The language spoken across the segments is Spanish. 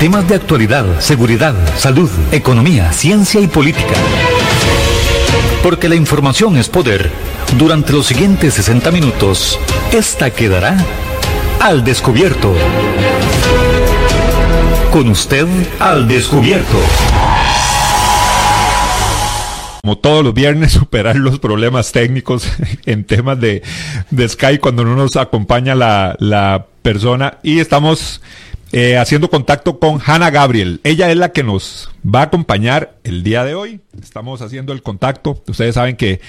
Temas de actualidad, seguridad, salud, economía, ciencia y política. Porque la información es poder. Durante los siguientes 60 minutos, esta quedará al descubierto. Con usted al descubierto como todos los viernes, superar los problemas técnicos en temas de, Skype cuando no nos acompaña la, la persona. Y estamos eh, haciendo contacto con Hannah Gabriel. Ella es la que nos va a acompañar el día de hoy. Estamos haciendo el contacto. Ustedes saben que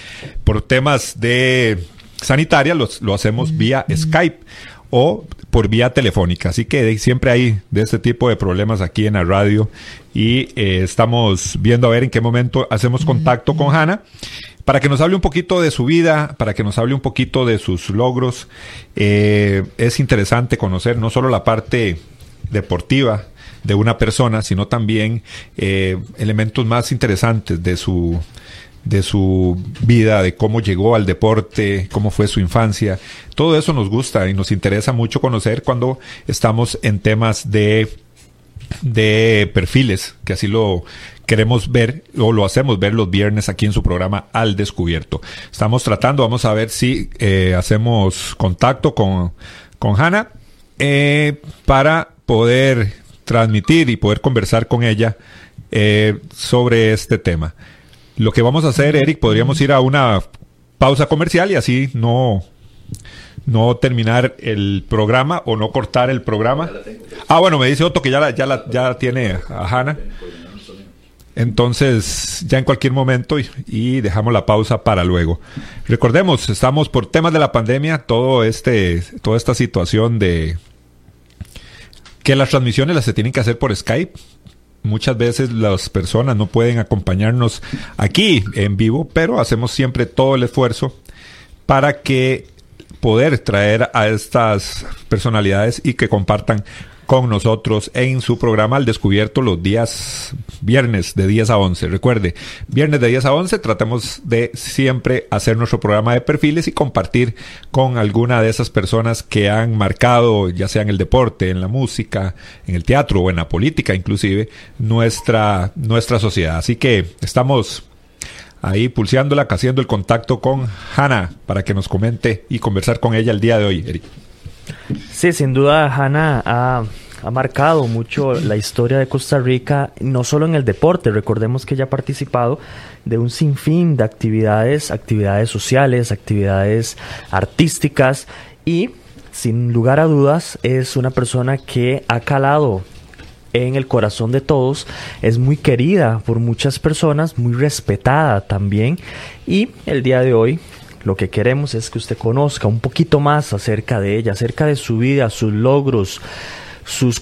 por temas de sanitaria lo hacemos vía Skype o por vía telefónica. Así que siempre hay de este tipo de problemas aquí en la radio y eh, estamos viendo a ver en qué momento hacemos contacto con Hanna para que nos hable un poquito de su vida, para que nos hable un poquito de sus logros. Eh, es interesante conocer no solo la parte deportiva de una persona, sino también eh, elementos más interesantes de su de su vida, de cómo llegó al deporte, cómo fue su infancia. Todo eso nos gusta y nos interesa mucho conocer cuando estamos en temas de, de perfiles, que así lo queremos ver o lo hacemos ver los viernes aquí en su programa Al Descubierto. Estamos tratando, vamos a ver si eh, hacemos contacto con, con Hannah eh, para poder transmitir y poder conversar con ella eh, sobre este tema. Lo que vamos a hacer, Eric, podríamos ir a una pausa comercial y así no, no terminar el programa o no cortar el programa. Ah, bueno, me dice Otto que ya la, ya la, ya tiene a Hanna. Entonces, ya en cualquier momento y, y, dejamos la pausa para luego. Recordemos, estamos por temas de la pandemia, todo este, toda esta situación de que las transmisiones las se tienen que hacer por Skype. Muchas veces las personas no pueden acompañarnos aquí en vivo, pero hacemos siempre todo el esfuerzo para que poder traer a estas personalidades y que compartan con nosotros en su programa Al Descubierto los días viernes de 10 a 11. Recuerde, viernes de 10 a 11 tratamos de siempre hacer nuestro programa de perfiles y compartir con alguna de esas personas que han marcado, ya sea en el deporte, en la música, en el teatro o en la política inclusive, nuestra, nuestra sociedad. Así que estamos ahí pulseándola, haciendo el contacto con Hannah para que nos comente y conversar con ella el día de hoy. Sí, sin duda Hanna ha, marcado mucho la historia de Costa Rica, no solo en el deporte, recordemos que ella ha participado de un sinfín de actividades, actividades sociales, actividades artísticas y sin lugar a dudas es una persona que ha calado en el corazón de todos, es muy querida por muchas personas, muy respetada también y el día de hoy lo que queremos es que usted conozca un poquito más acerca de ella, acerca de su vida, sus logros, sus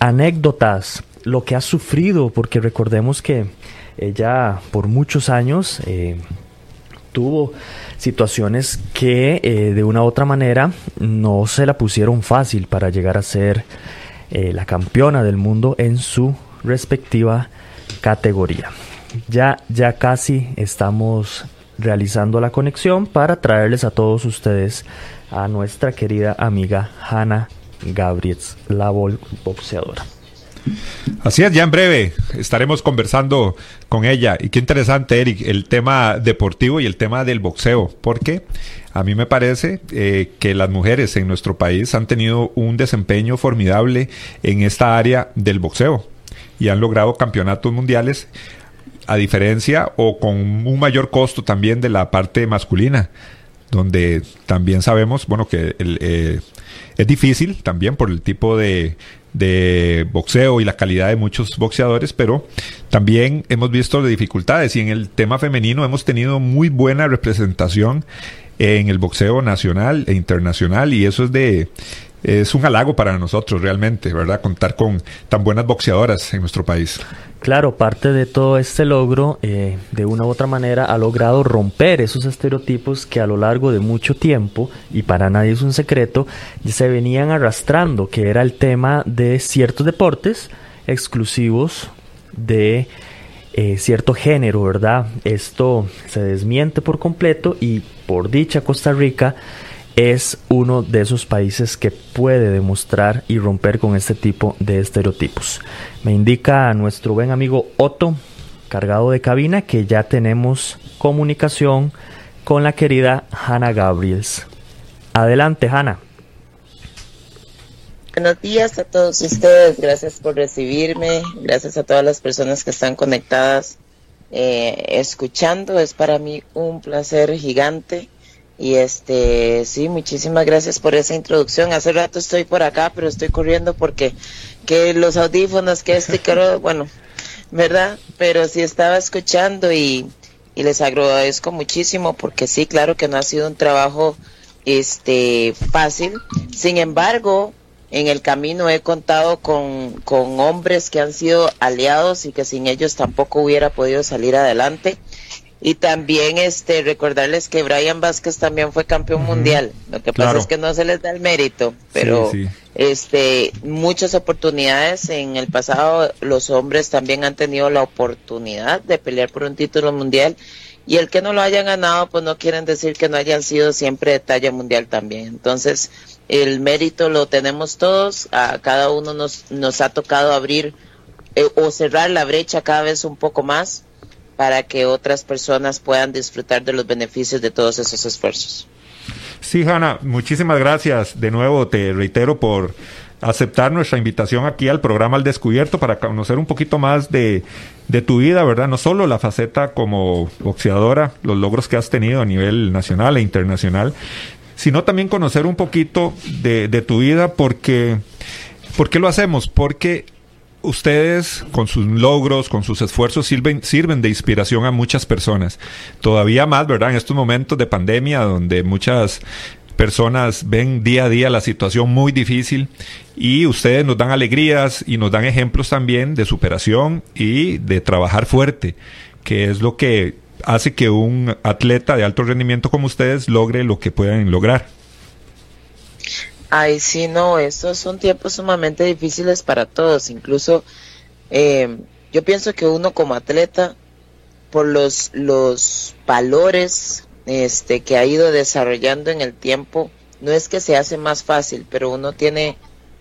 anécdotas, lo que ha sufrido, porque recordemos que ella por muchos años eh, tuvo situaciones que eh, de una u otra manera no se la pusieron fácil para llegar a ser eh, la campeona del mundo en su respectiva categoría. Ya, ya casi estamos realizando la conexión para traerles a todos ustedes a nuestra querida amiga Hanna Gabriel, la boxeadora. Así es, ya en breve estaremos conversando con ella. Y qué interesante, Eric, el tema deportivo y el tema del boxeo, porque a mí me parece eh, que las mujeres en nuestro país han tenido un desempeño formidable en esta área del boxeo y han logrado campeonatos mundiales a diferencia o con un mayor costo también de la parte masculina, donde también sabemos, bueno, que eh, es difícil también por el tipo de, de boxeo y la calidad de muchos boxeadores, pero también hemos visto dificultades y en el tema femenino hemos tenido muy buena representación en el boxeo nacional e internacional y eso es de es un halago para nosotros realmente, ¿verdad? Contar con tan buenas boxeadoras en nuestro país. Claro, parte de todo este logro, eh, de una u otra manera, ha logrado romper esos estereotipos que a lo largo de mucho tiempo, y para nadie es un secreto, se venían arrastrando, que era el tema de ciertos deportes exclusivos de eh, cierto género, ¿verdad? Esto se desmiente por completo y por dicha Costa Rica es uno de esos países que puede demostrar y romper con este tipo de estereotipos. Me indica nuestro buen amigo Otto, cargado de cabina, que ya tenemos comunicación con la querida Hanna Gabriels. Adelante, Hanna. Buenos días a todos ustedes, gracias por recibirme, gracias a todas las personas que están conectadas eh, escuchando, es para mí un placer gigante y este, sí, muchísimas gracias por esa introducción. Hace rato estoy por acá, pero estoy corriendo porque que los audífonos, que este caro, bueno, ¿verdad? Pero sí estaba escuchando y, y les agradezco muchísimo porque sí, claro que no ha sido un trabajo este fácil. Sin embargo, en el camino he contado con, con hombres que han sido aliados y que sin ellos tampoco hubiera podido salir adelante. Y también este recordarles que Brian Vázquez también fue campeón mundial. Lo que pasa es que no se les da el mérito, pero este muchas oportunidades en el pasado los hombres también han tenido la oportunidad de pelear por un título mundial. Y el que no lo hayan ganado pues no quieren decir que no hayan sido siempre de talla mundial también. Entonces, el mérito lo tenemos todos, a cada uno nos nos ha tocado abrir eh, o cerrar la brecha cada vez un poco más para que otras personas puedan disfrutar de los beneficios de todos esos esfuerzos. Sí, Hanna, muchísimas gracias. De nuevo te reitero por aceptar nuestra invitación aquí al programa Al Descubierto para conocer un poquito más de, de, tu vida, ¿verdad? No solo la faceta como boxeadora, los logros que has tenido a nivel nacional e internacional, sino también conocer un poquito de, tu vida porque... ¿Por qué lo hacemos? Porque ustedes con sus logros, con sus esfuerzos sirven, sirven de inspiración a muchas personas. Todavía más, ¿verdad? En estos momentos de pandemia donde muchas personas ven día a día la situación muy difícil y ustedes nos dan alegrías y nos dan ejemplos también de superación y de trabajar fuerte, que es lo que hace que un atleta de alto rendimiento como ustedes logre lo que puedan lograr. Ay, sí, no, estos son tiempos sumamente difíciles para todos. Incluso eh, yo pienso que uno como atleta, por los, los valores este, que ha ido desarrollando en el tiempo, no es que se hace más fácil, pero uno tiene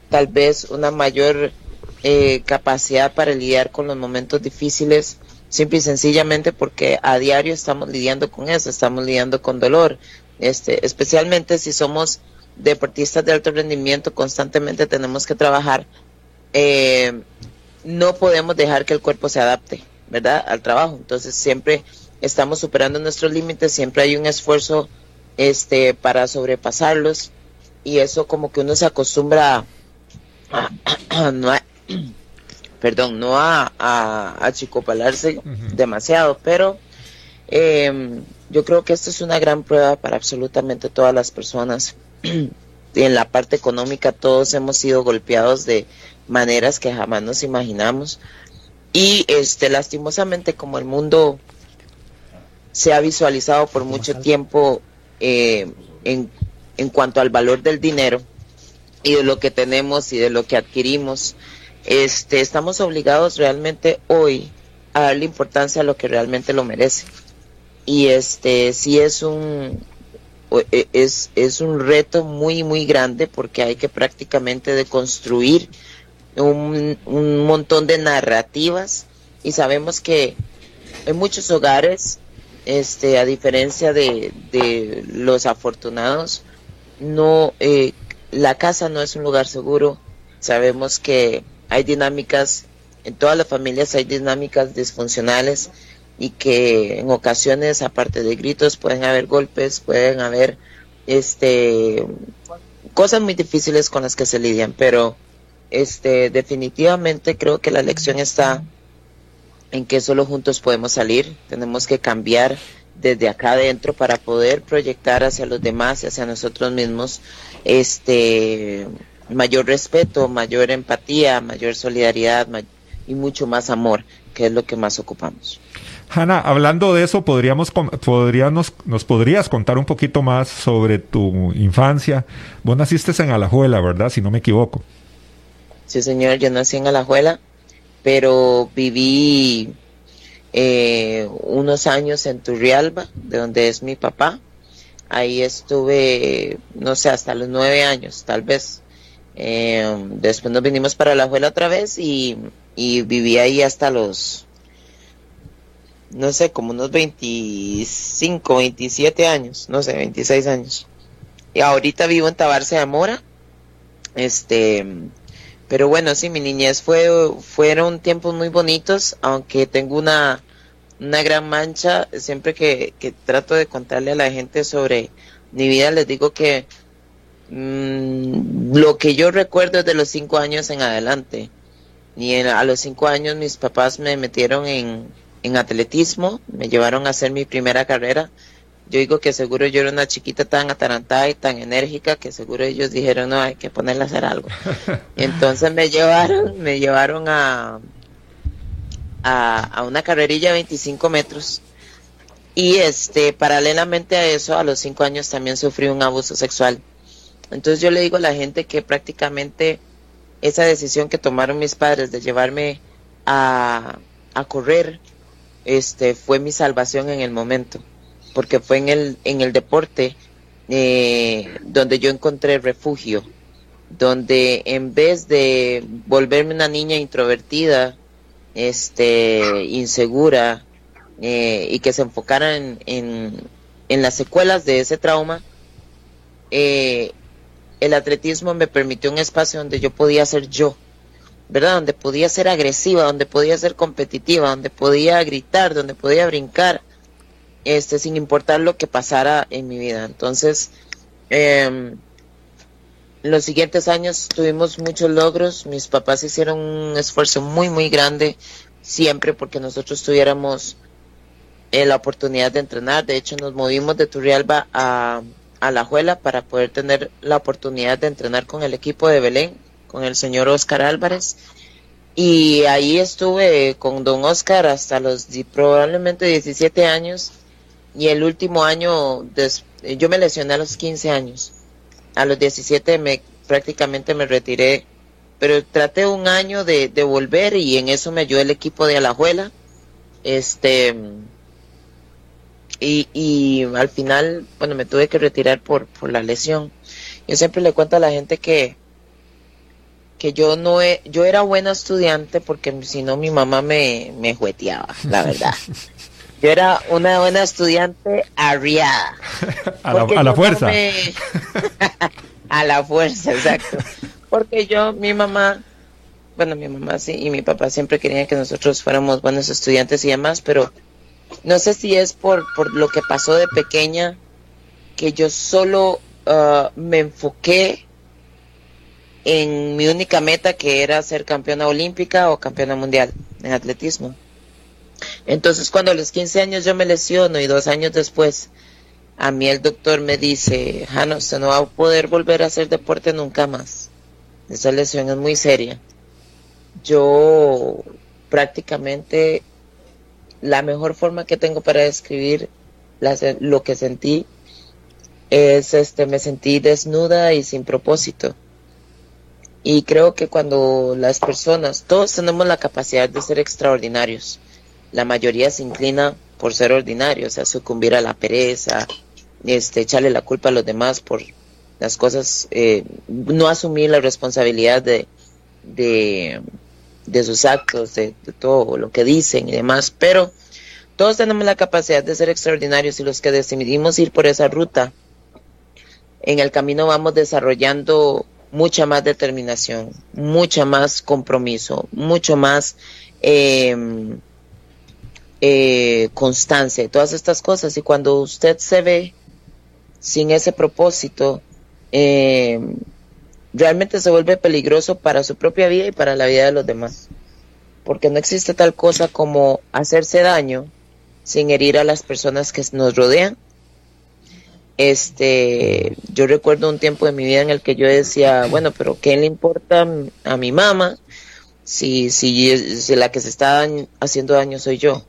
tal vez una mayor eh, capacidad para lidiar con los momentos difíciles, simple y sencillamente porque a diario estamos lidiando con eso, estamos lidiando con dolor, este, especialmente si somos deportistas de alto rendimiento constantemente tenemos que trabajar, eh, no podemos dejar que el cuerpo se adapte, ¿verdad? Al trabajo. Entonces siempre estamos superando nuestros límites, siempre hay un esfuerzo este para sobrepasarlos y eso como que uno se acostumbra a, no perdón, no a, a, achicopalarse demasiado, pero eh, yo creo que esto es una gran prueba para absolutamente todas las personas en la parte económica todos hemos sido golpeados de maneras que jamás nos imaginamos. Y este lastimosamente como el mundo se ha visualizado por mucho tiempo eh, en, en cuanto al valor del dinero y de lo que tenemos y de lo que adquirimos este estamos obligados realmente hoy a darle importancia a lo que realmente lo merece. Y este sí es un es, es un reto muy, muy grande porque hay que prácticamente deconstruir un, un montón de narrativas y sabemos que en muchos hogares, este, a diferencia de, de los afortunados, no, eh, la casa no es un lugar seguro. Sabemos que hay dinámicas, en todas las familias hay dinámicas disfuncionales y que en ocasiones, aparte de gritos, pueden haber golpes, pueden haber este cosas muy difíciles con las que se lidian, pero este definitivamente creo que la lección está en que solo juntos podemos salir, tenemos que cambiar desde acá adentro para poder proyectar hacia los demás y hacia nosotros mismos este mayor respeto, mayor empatía, mayor solidaridad y mucho más amor, que es lo que más ocupamos. Hanna, hablando de eso, podríamos, podríamos, nos podrías contar un poquito más sobre tu infancia. Vos naciste en Alajuela, ¿verdad? Si no me equivoco. Sí, señor, yo nací en Alajuela, pero viví eh, unos años en Turrialba, de donde es mi papá. Ahí estuve, no sé, hasta los nueve años, tal vez. Eh, después nos vinimos para la escuela otra vez y, y viví ahí hasta los, no sé, como unos 25, 27 años, no sé, 26 años. Y ahorita vivo en Tabarce de Mora. Este, pero bueno, sí, mi niñez fue, fueron tiempos muy bonitos, aunque tengo una, una gran mancha. Siempre que, que trato de contarle a la gente sobre mi vida, les digo que mmm, lo que yo recuerdo es de los cinco años en adelante. Y a los cinco años mis papás me metieron en, en atletismo, me llevaron a hacer mi primera carrera. Yo digo que seguro yo era una chiquita tan atarantada y tan enérgica que seguro ellos dijeron, no, hay que ponerla a hacer algo. Entonces me llevaron, me llevaron a, a, a una carrerilla de 25 metros. Y este, paralelamente a eso, a los cinco años también sufrí un abuso sexual. Entonces yo le digo a la gente que prácticamente esa decisión que tomaron mis padres de llevarme a, a correr este fue mi salvación en el momento, porque fue en el, en el deporte eh, donde yo encontré refugio, donde en vez de volverme una niña introvertida, este, insegura, eh, y que se enfocara en, en, las secuelas de ese trauma, eh, el atletismo me permitió un espacio donde yo podía ser yo, ¿verdad? Donde podía ser agresiva, donde podía ser competitiva, donde podía gritar, donde podía brincar, este, sin importar lo que pasara en mi vida. Entonces, eh, los siguientes años tuvimos muchos logros. Mis papás hicieron un esfuerzo muy, muy grande siempre porque nosotros tuviéramos eh, la oportunidad de entrenar. De hecho, nos movimos de Turrialba a, a La Juela para poder tener la oportunidad de entrenar con el equipo de Belén con el señor Oscar Álvarez. Y ahí estuve con don Oscar hasta los probablemente 17 años. Y el último año, yo me lesioné a los 15 años. A los 17 me, prácticamente me retiré. Pero traté un año de, volver y en eso me ayudó el equipo de Alajuela. Este, y, y al final, bueno, me tuve que retirar por, por la lesión. Yo siempre le cuento a la gente que, que yo no he, yo era buena estudiante porque si no mi mamá me, me jueteaba, la verdad. Yo era una buena estudiante arriada. a la, a la fuerza. No me... a la fuerza, exacto. Porque yo, mi mamá, bueno, mi mamá sí y mi papá siempre querían que nosotros fuéramos buenos estudiantes y demás, pero no sé si es por, por lo que pasó de pequeña, que yo solo uh, me enfoqué en mi única meta que era ser campeona olímpica o campeona mundial en atletismo. Entonces cuando a los 15 años yo me lesiono y dos años después a mí el doctor me dice, Jano, usted no va a poder volver a hacer deporte nunca más. Esa lesión es muy seria. Yo prácticamente la mejor forma que tengo para describir lo que sentí es este me sentí desnuda y sin propósito y creo que cuando las personas, todos tenemos la capacidad de ser extraordinarios, la mayoría se inclina por ser ordinarios, o sea, sucumbir a la pereza, este, echarle la culpa a los demás por las cosas, eh, no asumir la responsabilidad de, de, de sus actos, de, todo lo que dicen y demás, pero todos tenemos la capacidad de ser extraordinarios y los que decidimos ir por esa ruta, en el camino vamos desarrollando mucha más determinación, mucha más compromiso, mucho más eh, eh, constancia, todas estas cosas. Y cuando usted se ve sin ese propósito, eh, realmente se vuelve peligroso para su propia vida y para la vida de los demás. Porque no existe tal cosa como hacerse daño sin herir a las personas que nos rodean este, yo recuerdo un tiempo de mi vida en el que yo decía, bueno, pero ¿qué le importa a mi mamá si, si, si la que se está haciendo daño soy yo?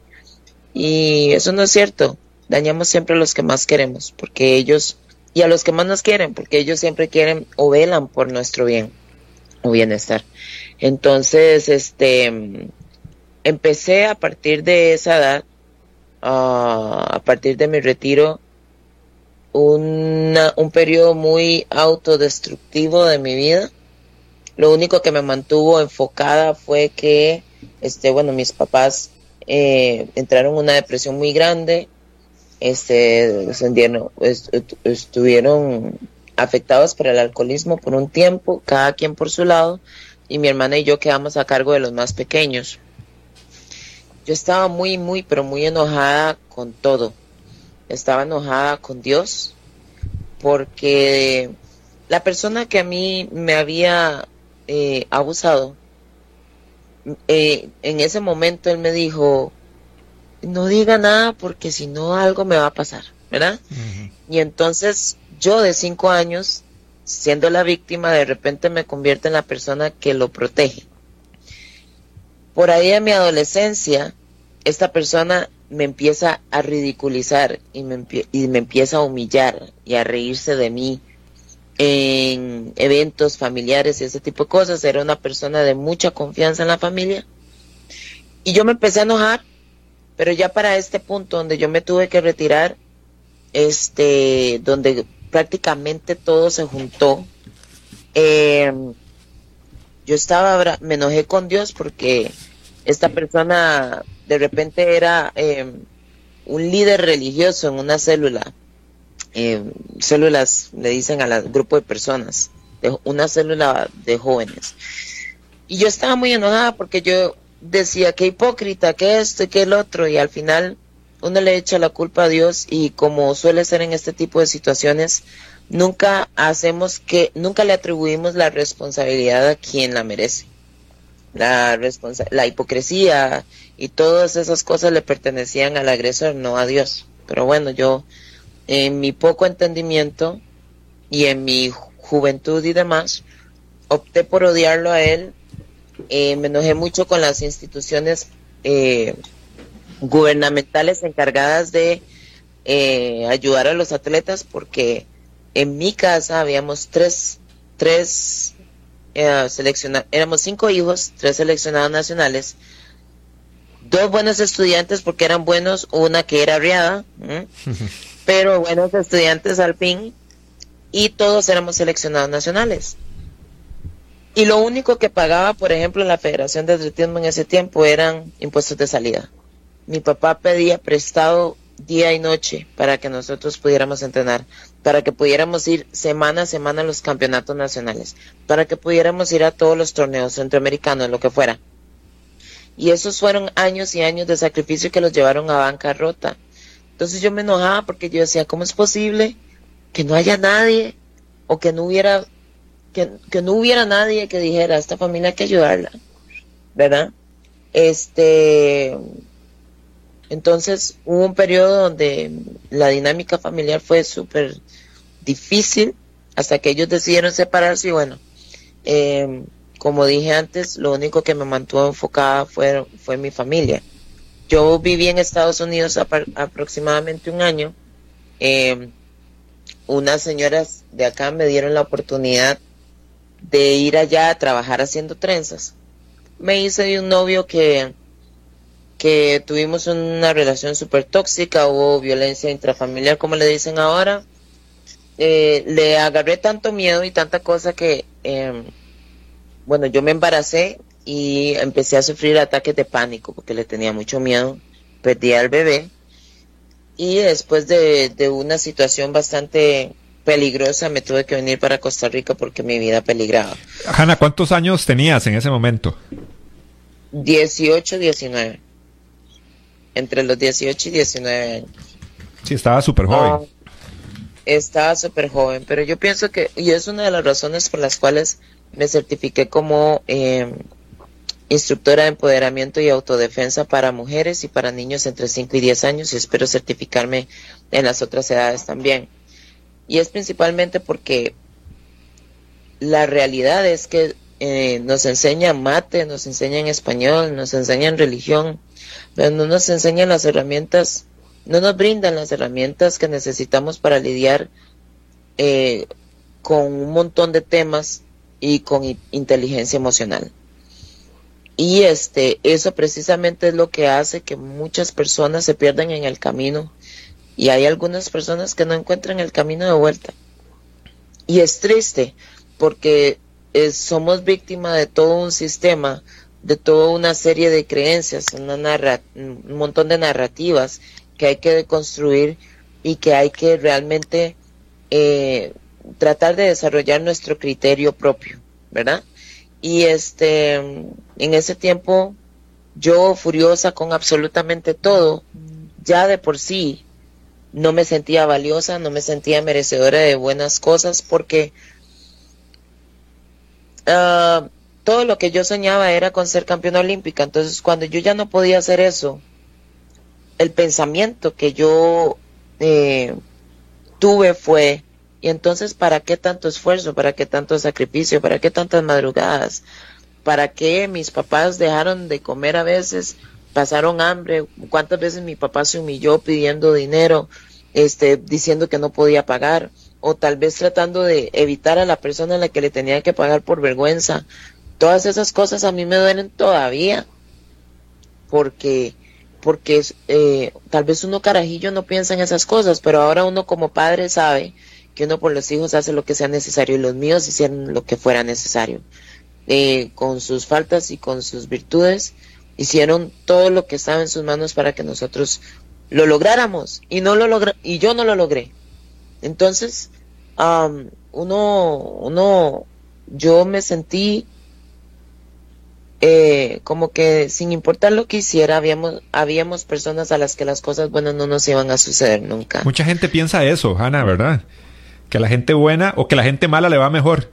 Y eso no es cierto. Dañamos siempre a los que más queremos, porque ellos, y a los que más nos quieren, porque ellos siempre quieren o velan por nuestro bien o bienestar. Entonces, este, empecé a partir de esa edad, uh, a partir de mi retiro, un periodo muy autodestructivo de mi vida. Lo único que me mantuvo enfocada fue que, este, bueno, mis papás eh, entraron en una depresión muy grande, este, estuvieron afectados por el alcoholismo por un tiempo, cada quien por su lado, y mi hermana y yo quedamos a cargo de los más pequeños. Yo estaba muy, muy, pero muy enojada con todo. Estaba enojada con Dios porque la persona que a mí me había eh, abusado, eh, en ese momento él me dijo, no diga nada porque si no algo me va a pasar, ¿verdad? Y entonces yo de cinco años, siendo la víctima, de repente me convierto en la persona que lo protege. Por ahí en mi adolescencia, esta persona me empieza a ridiculizar y me, y me empieza a humillar y a reírse de mí en eventos familiares y ese tipo de cosas. Era una persona de mucha confianza en la familia. Y yo me empecé a enojar, pero ya para este punto donde yo me tuve que retirar, este, donde prácticamente todo se juntó, eh, yo estaba, me enojé con Dios porque esta persona de repente era eh, un líder religioso en una célula eh, células, le dicen al grupo de personas, de una célula de jóvenes. Y yo estaba muy enojada porque yo decía que hipócrita, que esto y que el otro, y al final uno le echa la culpa a Dios y como suele ser en este tipo de situaciones, nunca hacemos que, nunca le atribuimos la responsabilidad a quien la merece. La, la hipocresía y todas esas cosas le pertenecían al agresor, no a Dios. Pero bueno, yo en mi poco entendimiento y en mi juventud y demás, opté por odiarlo a él. Eh, me enojé mucho con las instituciones eh, gubernamentales encargadas de eh, ayudar a los atletas porque en mi casa habíamos tres, tres seleccionados, éramos cinco hijos, tres seleccionados nacionales, dos buenos estudiantes porque eran buenos, una que era riada, pero buenos estudiantes al fin y todos éramos seleccionados nacionales. Y lo único que pagaba, por ejemplo, la Federación de Atletismo en ese tiempo eran impuestos de salida. Mi papá pedía prestado día y noche para que nosotros pudiéramos entrenar, para que pudiéramos ir semana a semana a los campeonatos nacionales, para que pudiéramos ir a todos los torneos centroamericanos, lo que fuera. Y esos fueron años y años de sacrificio que los llevaron a bancarrota. Entonces yo me enojaba porque yo decía, ¿cómo es posible que no haya nadie o que no hubiera que, no hubiera nadie que dijera, a esta familia hay que ayudarla, ¿verdad? Este, entonces hubo un periodo donde la dinámica familiar fue súper difícil hasta que ellos decidieron separarse y bueno, em, como dije antes, lo único que me mantuvo enfocada fue, fue mi familia. Yo viví en Estados Unidos aproximadamente un año. Em, unas señoras de acá me dieron la oportunidad de ir allá a trabajar haciendo trenzas. Me hice de un novio que, que tuvimos una relación súper tóxica, hubo violencia intrafamiliar, como le dicen ahora. Eh, le agarré tanto miedo y tanta cosa que, em, bueno, yo me embaracé y empecé a sufrir ataques de pánico porque le tenía mucho miedo, perdí al bebé y después de, una situación bastante peligrosa me tuve que venir para Costa Rica porque mi vida peligraba. Hanna, ¿cuántos años tenías en ese momento? 18, 19. Entre los 18 y 19 años. Sí, estaba súper joven. Ah, estaba súper joven, pero yo pienso que, y es una de las razones por las cuales me certifiqué como eh, instructora de empoderamiento y autodefensa para mujeres y para niños entre 5 y 10 años y espero certificarme en las otras edades también. Y es principalmente porque la realidad es que eh, nos enseñan mate, nos enseñan español, nos enseñan religión, no nos enseñan las herramientas, no nos brindan las herramientas que necesitamos para lidiar eh, con un montón de temas y con inteligencia emocional. Y este, eso precisamente es lo que hace que muchas personas se pierdan en el camino Y hay algunas personas que no encuentran el camino de vuelta. Y es triste porque eh, somos víctimas de todo un sistema, de toda una serie de creencias, una un montón de narrativas que hay que deconstruir y que hay que realmente eh, tratar de desarrollar nuestro criterio propio, ¿verdad? Y este, en ese tiempo, yo furiosa con absolutamente todo, ya de por sí no me sentía valiosa, no me sentía merecedora de buenas cosas porque uh, todo lo que yo soñaba era con ser campeona olímpica. Entonces, cuando yo ya no podía hacer eso, el pensamiento que yo eh, tuve fue, y entonces, ¿para qué tanto esfuerzo? ¿Para qué tanto sacrificio? ¿Para qué tantas madrugadas? ¿Para qué mis papás dejaron de comer a veces? Pasaron hambre. ¿Cuántas veces mi papá se humilló pidiendo dinero, este, diciendo que no podía pagar? O tal vez tratando de evitar a la persona a la que le tenía que pagar por vergüenza. Todas esas cosas a mí me duelen todavía. Porque porque eh, tal vez uno carajillo no piensa en esas cosas, pero ahora uno como padre sabe que uno por los hijos hace lo que sea necesario y los míos hicieron lo que fuera necesario. Eh, con sus faltas y con sus virtudes, hicieron todo lo que estaba en sus manos para que nosotros lo lográramos y no lo logra y yo no lo logré. Entonces, uno, uno, yo me sentí eh, como que sin importar lo que hiciera, habíamos, habíamos personas a las que las cosas buenas no nos iban a suceder nunca. Mucha gente piensa eso, Hanna, ¿verdad? Que la gente buena o que la gente mala le va mejor.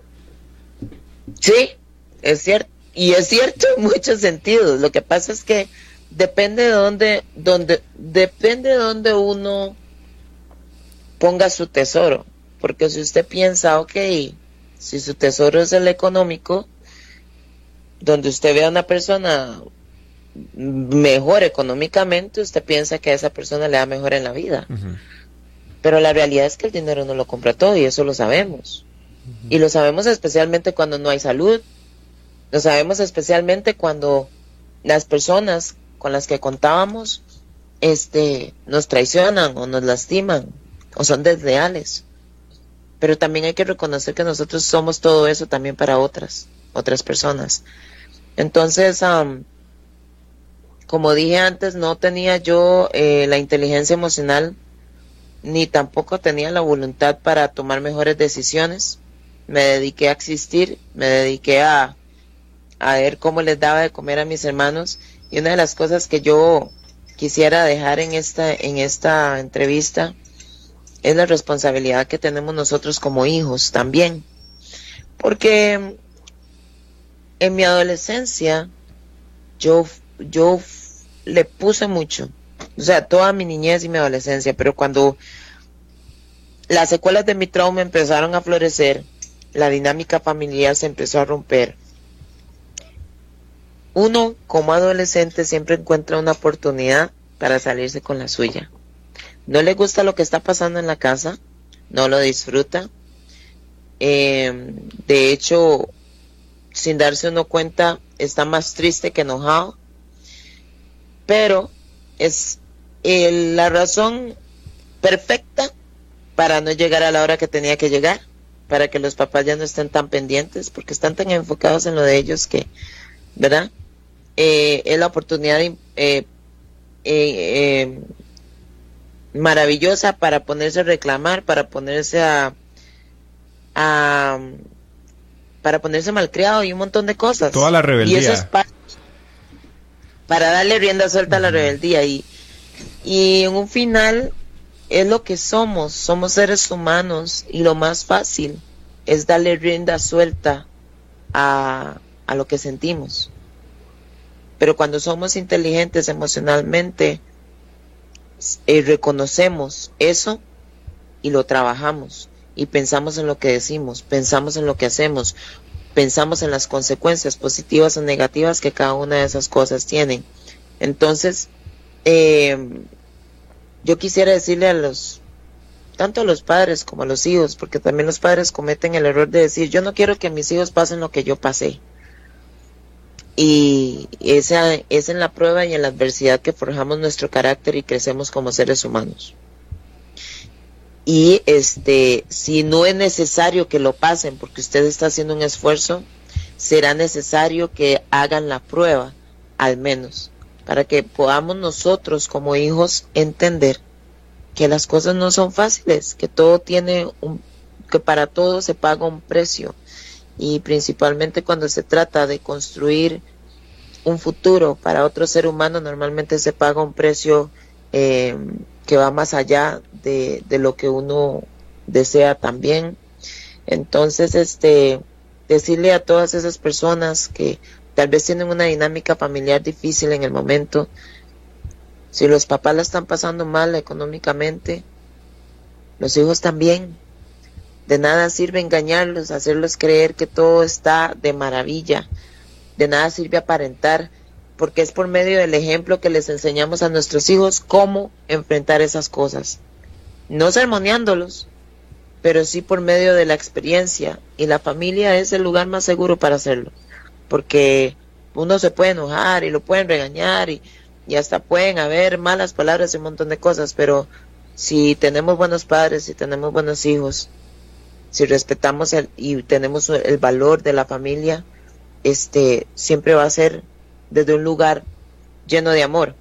Sí, es cierto. Y es cierto en muchos sentidos. Lo que pasa es que depende de dónde, dónde, depende de dónde uno ponga su tesoro. Porque si usted piensa, ok, si su tesoro es el económico, donde usted ve a una persona mejor económicamente, usted piensa que a esa persona le da mejor en la vida. Pero la realidad es que el dinero no lo compra todo y eso lo sabemos. Y lo sabemos especialmente cuando no hay salud. Lo sabemos especialmente cuando las personas con las que contábamos este nos traicionan o nos lastiman o son desleales. Pero también hay que reconocer que nosotros somos todo eso también para otras, otras personas. Entonces, como dije antes, no tenía yo eh, la inteligencia emocional ni tampoco tenía la voluntad para tomar mejores decisiones. Me dediqué a existir, me dediqué a, a ver cómo les daba de comer a mis hermanos. Y una de las cosas que yo quisiera dejar en esta, en esta entrevista es la responsabilidad que tenemos nosotros como hijos también. Porque en mi adolescencia yo, yo le puse mucho, o sea, toda mi niñez y mi adolescencia, pero cuando las secuelas de mi trauma empezaron a florecer, la dinámica familiar se empezó a romper. Uno, como adolescente, siempre encuentra una oportunidad para salirse con la suya. No le gusta lo que está pasando en la casa, no lo disfruta. Eh, de hecho, sin darse uno cuenta, está más triste que enojado. Pero es la razón perfecta para no llegar a la hora que tenía que llegar, para que los papás ya no estén tan pendientes, porque están tan enfocados en lo de ellos que, ¿verdad? Eh, es la oportunidad eh, eh, maravillosa para ponerse a reclamar, para ponerse a, a para ponerse malcriado y un montón de cosas. Toda la rebeldía. Y eso es para, darle rienda suelta a la rebeldía. Y, y en un final es lo que somos, somos seres humanos y lo más fácil es darle rienda suelta a, a lo que sentimos. Pero cuando somos inteligentes emocionalmente, eh, reconocemos eso y lo trabajamos y pensamos en lo que decimos, pensamos en lo que hacemos, pensamos en las consecuencias positivas o negativas que cada una de esas cosas tienen. Entonces, eh, yo quisiera decirle a los, tanto a los padres como a los hijos, porque también los padres cometen el error de decir, yo no quiero que mis hijos pasen lo que yo pasé. Y esa es en la prueba y en la adversidad que forjamos nuestro carácter y crecemos como seres humanos. Y este si no es necesario que lo pasen porque usted está haciendo un esfuerzo será necesario que hagan la prueba al menos para que podamos nosotros como hijos entender que las cosas no son fáciles que todo tiene un que para todo se paga un precio. Y principalmente cuando se trata de construir un futuro para otro ser humano normalmente se paga un precio eh, que va más allá de, de lo que uno desea también. Entonces, este, decirle a todas esas personas que tal vez tienen una dinámica familiar difícil en el momento, si los papás la están pasando mal económicamente, los hijos también. De nada sirve engañarlos, hacerlos creer que todo está de maravilla. De nada sirve aparentar porque es por medio del ejemplo que les enseñamos a nuestros hijos cómo enfrentar esas cosas. No sermoneándolos, pero sí por medio de la experiencia. Y la familia es el lugar más seguro para hacerlo, porque uno se puede enojar y lo pueden regañar y, y hasta pueden haber malas palabras y un montón de cosas, pero si tenemos buenos padres, si tenemos buenos hijos, si respetamos el, y tenemos el valor de la familia, este siempre va a ser desde un lugar lleno de amor,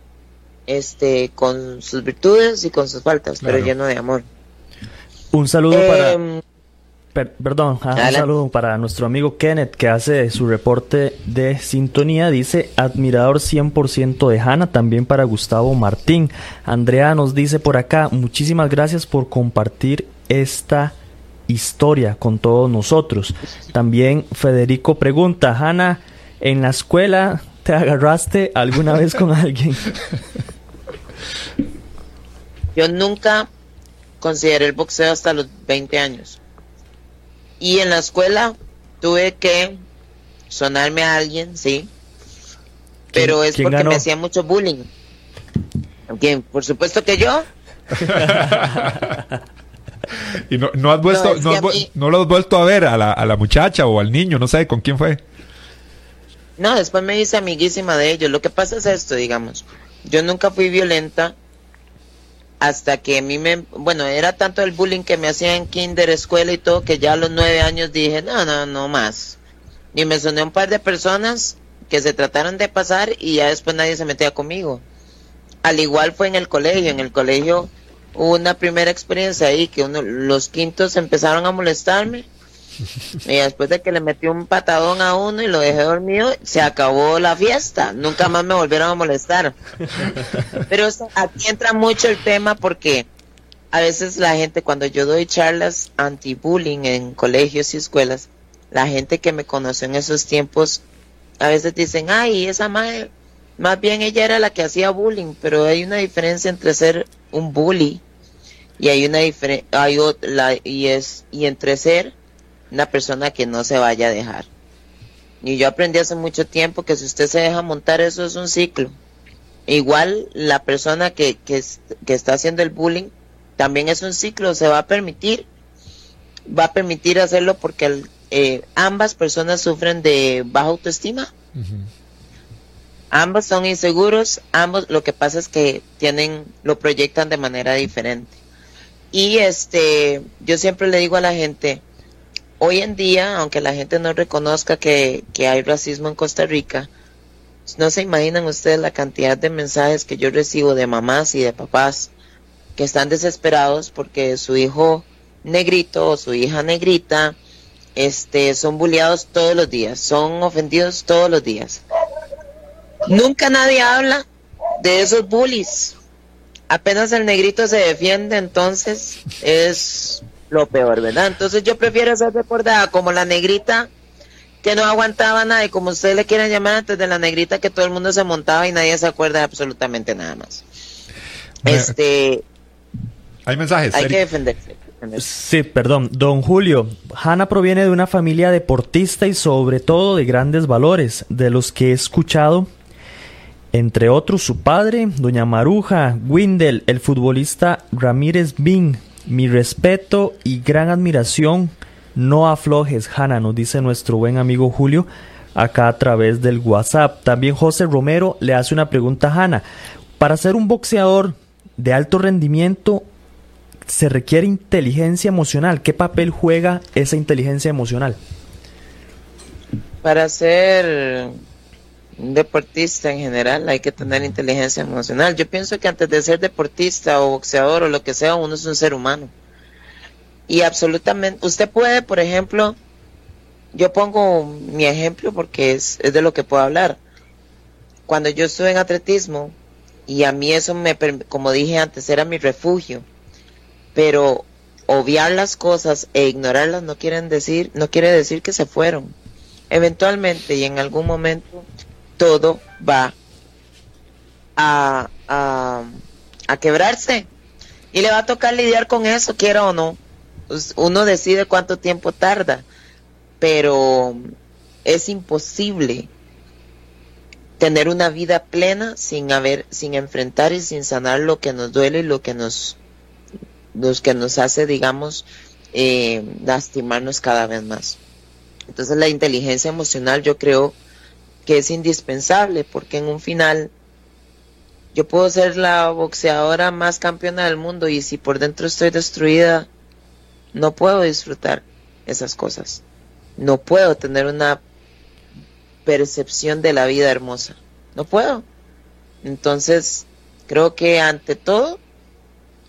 este, con sus virtudes y con sus faltas, pero lleno de amor. Un saludo para... Em, perdón, un saludo para nuestro amigo Kenneth que hace su reporte de sintonía. Dice, admirador 100% de Hanna, también para Gustavo Martín. Andrea nos dice por acá, muchísimas gracias por compartir esta historia con todos nosotros. También Federico pregunta, Hanna, en la escuela te agarraste alguna vez con alguien? Yo nunca consideré el boxeo hasta los 20 años. Y en la escuela tuve que sonarme a alguien, sí. Pero es porque me hacía mucho bullying. ¿Quién? Por supuesto que yo. y no, no has vuelto, no, lo has vuelto a ver a la, a la muchacha o al niño, no sé con quién fue. No, después me hice amiguísima de ellos. Lo que pasa es esto, digamos. Yo nunca fui violenta hasta que a mí me... Bueno, era tanto el bullying que me hacían en kinder, escuela y todo, que ya a los nueve años dije, no, no, no más. Y me soné un par de personas que se trataron de pasar y ya después nadie se metía conmigo. Al igual fue en el colegio. En el colegio hubo una primera experiencia ahí que uno, los quintos empezaron a molestarme y después de que le metí un patadón a uno y lo dejé dormido, se acabó la fiesta. Nunca más me volvieron a molestar. Pero aquí entra mucho el tema porque a veces la gente, cuando yo doy charlas anti-bullying en colegios y escuelas, la gente que me conoció en esos tiempos, a veces dicen, ay, esa madre, más bien ella era la que hacía bullying, pero hay una diferencia entre ser un bully y hay una diferencia, hay otra, y es, y entre ser una persona que no se vaya a dejar. Y yo aprendí hace mucho tiempo que si usted se deja montar, eso es un ciclo. Igual la persona que, que, está haciendo el bullying también es un ciclo, se va a permitir, va a permitir hacerlo porque eh, ambas personas sufren de baja autoestima. Ambos son inseguros, ambos lo que pasa es que tienen, lo proyectan de manera diferente. Y este, yo siempre le digo a la gente, hoy en día, aunque la gente no reconozca que, hay racismo en Costa Rica, no se imaginan ustedes la cantidad de mensajes que yo recibo de mamás y de papás que están desesperados porque su hijo negrito o su hija negrita este, son bulliados todos los días, son ofendidos todos los días. Nunca nadie habla de esos bullies. Apenas el negrito se defiende, entonces es lo peor, ¿verdad? Entonces yo prefiero ser recordada como la negrita que no aguantaba nada y como ustedes le quieren llamar antes de la negrita que todo el mundo se montaba y nadie se acuerda de absolutamente nada más. este hay mensajes. Hay que defenderse. Sí, perdón. Don Julio, Hanna proviene de una familia deportista y sobre todo de grandes valores, de los que he escuchado, entre otros su padre, doña Maruja, Windel, el futbolista Ramírez Bin, mi respeto y gran admiración. No aflojes, Hanna, nos dice nuestro buen amigo Julio acá a través del WhatsApp. También José Romero le hace una pregunta a Hanna. Para ser un boxeador de alto rendimiento, se requiere inteligencia emocional. ¿Qué papel juega esa inteligencia emocional? Para ser un deportista en general hay que tener inteligencia emocional. Yo pienso que antes de ser deportista o boxeador o lo que sea, uno es un ser humano. Y absolutamente, usted puede, por ejemplo, yo pongo mi ejemplo porque es, es de lo que puedo hablar. Cuando yo estuve en atletismo, y a mí eso me, como dije antes, era mi refugio, pero obviar las cosas e ignorarlas no quieren decir, no quiere decir que se fueron. Eventualmente y en algún momento todo va a, a, quebrarse y le va a tocar lidiar con eso, quiera o no. Pues, uno decide cuánto tiempo tarda, pero es imposible tener una vida plena sin haber, sin enfrentar y sin sanar lo que nos duele y lo que nos, los que nos hace, digamos, eh, lastimarnos cada vez más. Entonces la inteligencia emocional yo creo que es indispensable porque en un final yo puedo ser la boxeadora más campeona del mundo y si por dentro estoy destruida, no puedo disfrutar esas cosas. No puedo tener una percepción de la vida hermosa. No puedo. Entonces, creo que ante todo,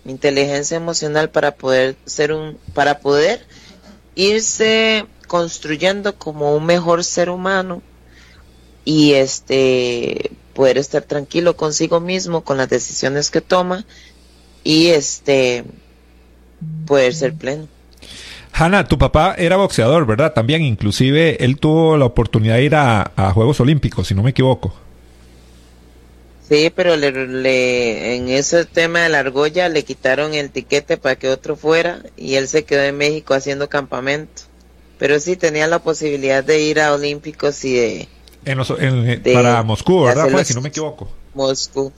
inteligencia emocional para poder ser un, para poder irse construyendo como un mejor ser humano y este poder estar tranquilo consigo mismo con las decisiones que toma y este poder ser pleno. Hanna, tu papá era boxeador, ¿verdad? También, inclusive, él tuvo la oportunidad de ir a, Juegos Olímpicos, si no me equivoco. Sí, pero le, en ese tema de la argolla le quitaron el tiquete para que otro fuera y él se quedó en México haciendo campamento. Pero sí tenía la posibilidad de ir a Olímpicos y de... para Moscú, ¿verdad? si no me equivoco. Moscú,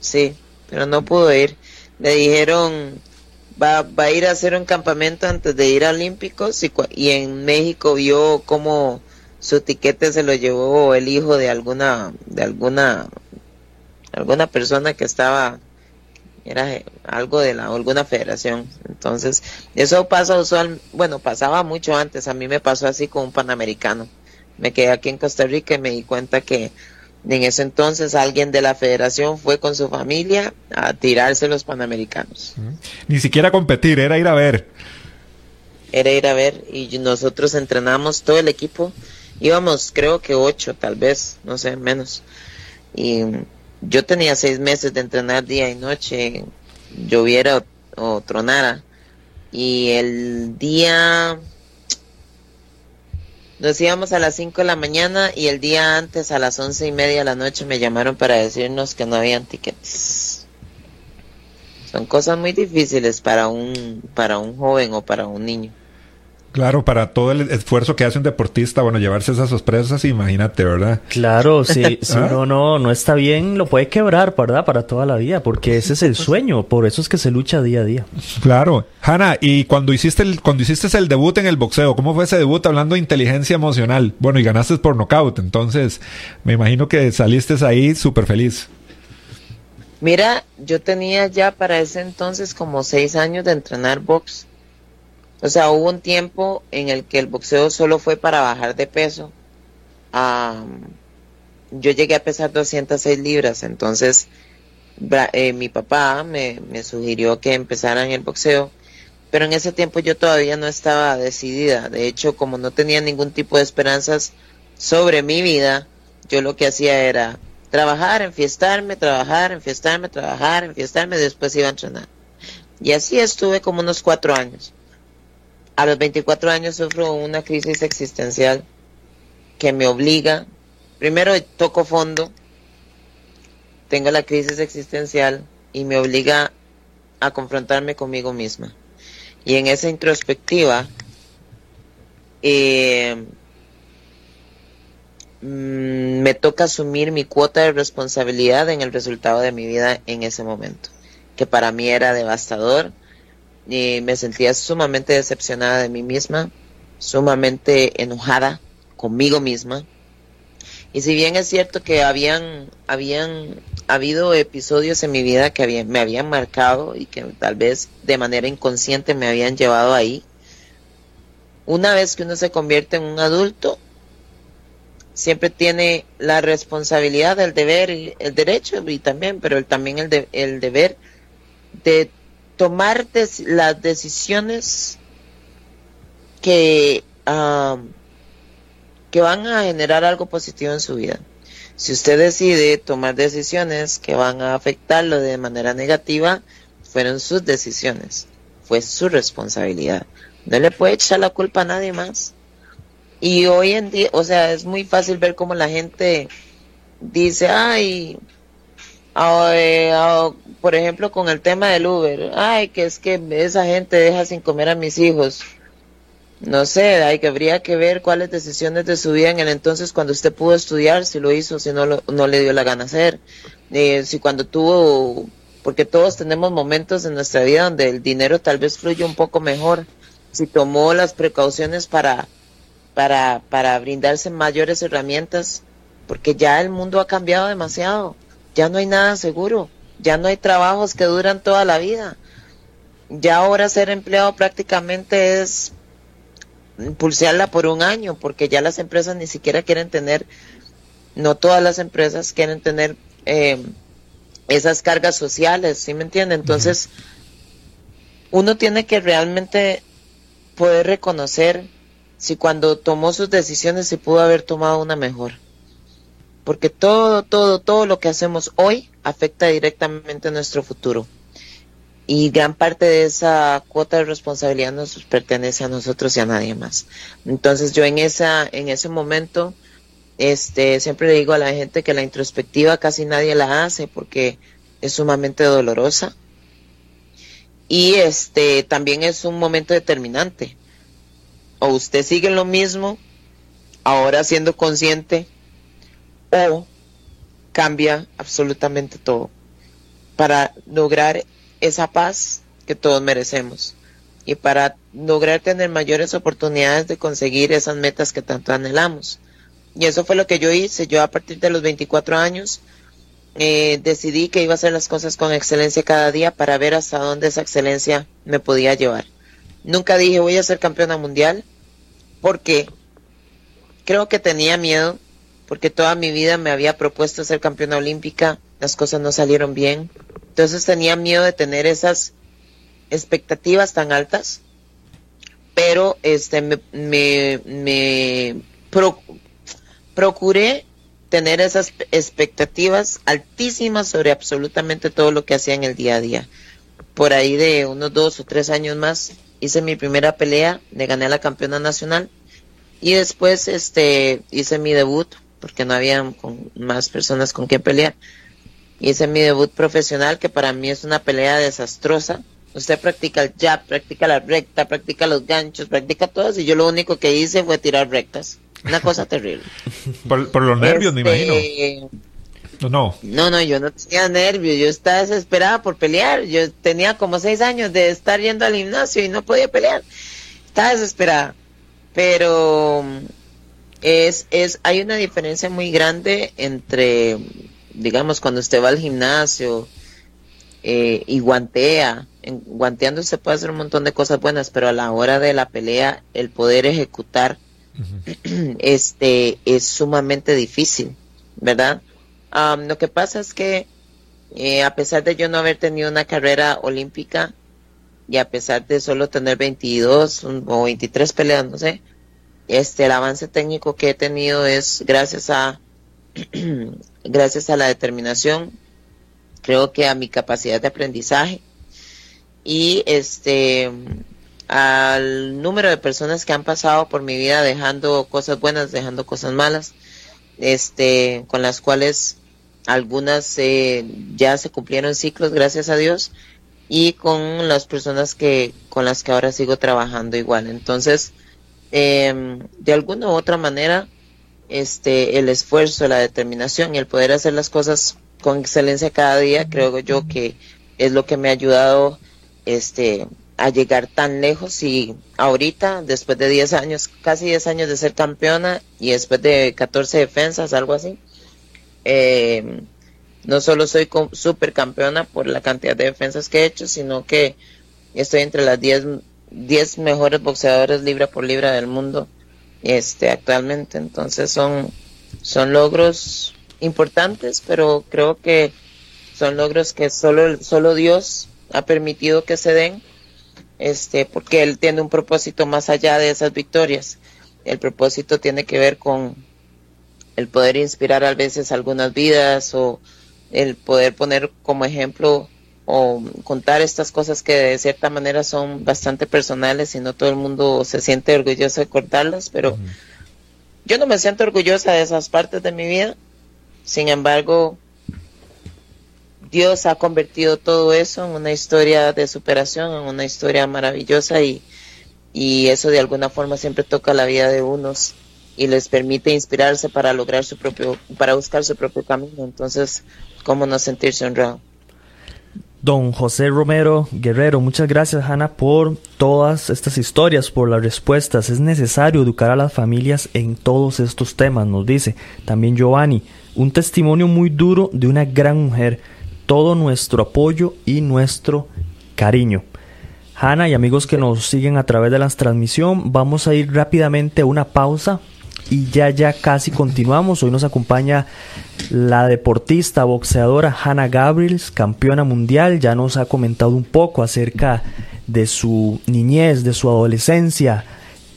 sí, pero no pudo ir. Le dijeron va, va a ir a hacer un campamento antes de ir a Olímpicos y, y en México vio cómo su tiquete se lo llevó el hijo de alguna de alguna alguna persona que estaba era algo de la alguna federación entonces eso pasa usual bueno pasaba mucho antes a mí me pasó así con un panamericano me quedé aquí en Costa Rica y me di cuenta que en ese entonces alguien de la federación fue con su familia a tirarse los panamericanos. Ni siquiera competir, era ir a ver. Era ir a ver y nosotros entrenamos todo el equipo. Íbamos creo que ocho, tal vez, no sé, menos. Y yo tenía seis meses de entrenar día y noche, lloviera o tronara. Y el día nos íbamos a las 5 de la mañana y el día antes a las once y media de la noche me llamaron para decirnos que no habían tickets. Son cosas muy difíciles para un, para un joven o para un niño. Claro, para todo el esfuerzo que hace un deportista, bueno, llevarse esas sorpresas, imagínate, ¿verdad? Claro, si, si ¿Ah? uno no, no está bien, lo puede quebrar, ¿verdad? Para toda la vida, porque ese es el sueño, por eso es que se lucha día a día. Claro. Hanna, y cuando hiciste el, cuando hiciste el debut en el boxeo, ¿cómo fue ese debut hablando de inteligencia emocional? Bueno, y ganaste por nocaut, entonces me imagino que saliste ahí súper feliz. Mira, yo tenía ya para ese entonces como seis años de entrenar box o sea, hubo un tiempo en el que el boxeo solo fue para bajar de peso. yo llegué a pesar 206 libras, entonces eh, mi papá me, me, sugirió que empezara en el boxeo, pero en ese tiempo yo todavía no estaba decidida. De hecho, como no tenía ningún tipo de esperanzas sobre mi vida, yo lo que hacía era trabajar, enfiestarme, trabajar, enfiestarme, trabajar, enfiestarme, después iba a entrenar. Y así estuve como unos cuatro años. A los 24 años sufro una crisis existencial que me obliga, primero toco fondo, tengo la crisis existencial y me obliga a confrontarme conmigo misma. Y en esa introspectiva, eh, mm, me toca asumir mi cuota de responsabilidad en el resultado de mi vida en ese momento, que para mí era devastador, y me sentía sumamente decepcionada de mí misma, sumamente enojada conmigo misma. Y si bien es cierto que habían, habían ha habido episodios en mi vida que me habían marcado y que tal vez de manera inconsciente me habían llevado ahí. Una vez que uno se convierte en un adulto, siempre tiene la responsabilidad, el deber, el derecho y también, pero también el, el deber de tomar las decisiones que, que van a generar algo positivo en su vida. Si usted decide tomar decisiones que van a afectarlo de manera negativa, fueron sus decisiones, fue su responsabilidad. No le puede echar la culpa a nadie más. Y hoy en día, o sea, es muy fácil ver cómo la gente dice, ay, ah, eh, ah, por ejemplo, con el tema del Uber, ay, que es que esa gente deja sin comer a mis hijos. No sé, hay que habría que ver cuáles decisiones de su vida en el entonces cuando usted pudo estudiar, si lo hizo, si no, no le dio la gana hacer, eh, si cuando tuvo, porque todos tenemos momentos en nuestra vida donde el dinero tal vez fluye un poco mejor, si tomó las precauciones para para, para brindarse mayores herramientas, porque ya el mundo ha cambiado demasiado, ya no hay nada seguro, ya no hay trabajos que duran toda la vida, ya ahora ser empleado prácticamente es pulsearla por un año, porque ya las empresas ni siquiera quieren tener, no todas las empresas quieren tener eh, esas cargas sociales, ¿sí me entiende? Entonces, uno tiene que realmente poder reconocer si cuando tomó sus decisiones se pudo haber tomado una mejor. Porque todo, todo, todo lo que hacemos hoy afecta directamente a nuestro futuro. Y gran parte de esa cuota de responsabilidad nos pertenece a nosotros y a nadie más. Entonces yo en esa, en ese momento, este, siempre le digo a la gente que la introspectiva casi nadie la hace porque es sumamente dolorosa. Y este, también es un momento determinante o usted sigue lo mismo, ahora siendo consciente, o cambia absolutamente todo para lograr esa paz que todos merecemos y para lograr tener mayores oportunidades de conseguir esas metas que tanto anhelamos. Y eso fue lo que yo hice. Yo a partir de los 24 años eh, decidí que iba a hacer las cosas con excelencia cada día para ver hasta dónde esa excelencia me podía llevar. Nunca dije voy a ser campeona mundial, porque creo que tenía miedo, porque toda mi vida me había propuesto ser campeona olímpica, las cosas no salieron bien, entonces tenía miedo de tener esas expectativas tan altas, pero este me, me, procuré tener esas expectativas altísimas sobre absolutamente todo lo que hacía en el día a día. Por ahí de unos dos o tres años más hice mi primera pelea, le gané a la campeona nacional y después este hice mi debut porque no había más personas con quien pelear. Hice mi debut profesional que para mí es una pelea desastrosa. Usted practica el jab, practica la recta, practica los ganchos, practica todas y yo lo único que hice fue tirar rectas. Una cosa terrible. por, los nervios, me imagino. Este, no, no. No, yo no tenía nervios, yo estaba desesperada por pelear. Yo tenía como seis años de estar yendo al gimnasio y no podía pelear. Estaba desesperada. Pero es, es, hay una diferencia muy grande entre, digamos, cuando usted va al gimnasio eh, y guantea. En, guanteando se puede hacer un montón de cosas buenas, pero a la hora de la pelea, el poder ejecutar este es sumamente difícil, ¿verdad? lo que pasa es que eh, a pesar de yo no haber tenido una carrera olímpica y a pesar de solo tener 22 o 23 peleas, no sé, este, el avance técnico que he tenido es gracias a, gracias a la determinación, creo que a mi capacidad de aprendizaje y este, al número de personas que han pasado por mi vida dejando cosas buenas, dejando cosas malas, este, con las cuales algunas eh, ya se cumplieron ciclos, gracias a Dios, y con las personas que con las que ahora sigo trabajando igual. Entonces, em, de alguna u otra manera, este, el esfuerzo, la determinación y el poder hacer las cosas con excelencia cada día, creo yo que es lo que me ha ayudado, este, a llegar tan lejos y ahorita, después de 10 años, casi 10 años de ser campeona y después de 14 defensas, algo así, eh, no solo soy supercampeona por la cantidad de defensas que he hecho, sino que estoy entre las 10 10 mejores boxeadores libra por libra del mundo este actualmente. Entonces son son logros importantes pero creo que son logros que solo solo Dios ha permitido que se den este porque él tiene un propósito más allá de esas victorias. El propósito tiene que ver con el poder inspirar a veces algunas vidas o el poder poner como ejemplo o contar estas cosas que de cierta manera son bastante personales y no todo el mundo se siente orgulloso de cortarlas, pero yo no me siento orgullosa de esas partes de mi vida. Sin embargo, Dios ha convertido todo eso en una historia de superación, en una historia maravillosa y, y eso de alguna forma siempre toca la vida de unos y les permite inspirarse para lograr su propio, para buscar su propio camino. Entonces, ¿cómo no sentirse honrado? Don José Romero Guerrero, muchas gracias Hanna por todas estas historias, por las respuestas. Es necesario educar a las familias en todos estos temas, nos dice. También Giovanni, un testimonio muy duro de una gran mujer. Todo nuestro apoyo y nuestro cariño. Hanna y amigos que nos siguen a través de la transmisión, vamos a ir rápidamente a una pausa y ya ya casi continuamos. Hoy nos acompaña la deportista boxeadora Hannah Gabriels, campeona mundial, ya nos ha comentado un poco acerca de su niñez, de su adolescencia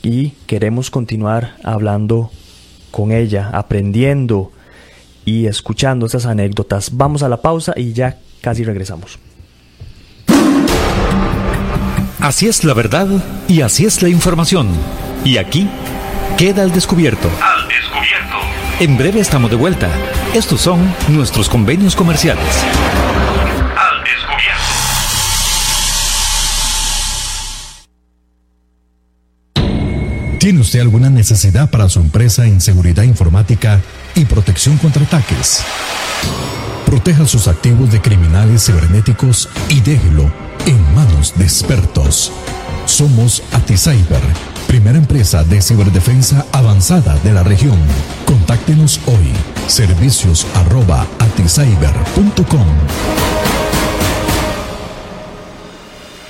y queremos continuar hablando con ella, aprendiendo y escuchando esas anécdotas. Vamos a la pausa y ya casi regresamos. Así es la verdad y así es la información. Y aquí queda al descubierto. Al descubierto. En breve estamos de vuelta. Estos son nuestros convenios comerciales. Al descubierto. ¿Tiene usted alguna necesidad para su empresa en seguridad informática y protección contra ataques? Proteja sus activos de criminales cibernéticos y déjelo en manos de expertos. Somos AtiCyber primera empresa de ciberdefensa avanzada de la región. Contáctenos hoy. Servicios arroba.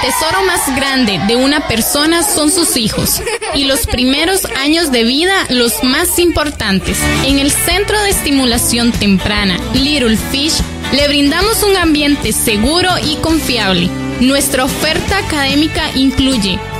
Tesoro más grande de una persona son sus hijos y los primeros años de vida los más importantes. En el Centro de Estimulación Temprana Little Fish le brindamos un ambiente seguro y confiable. Nuestra oferta académica incluye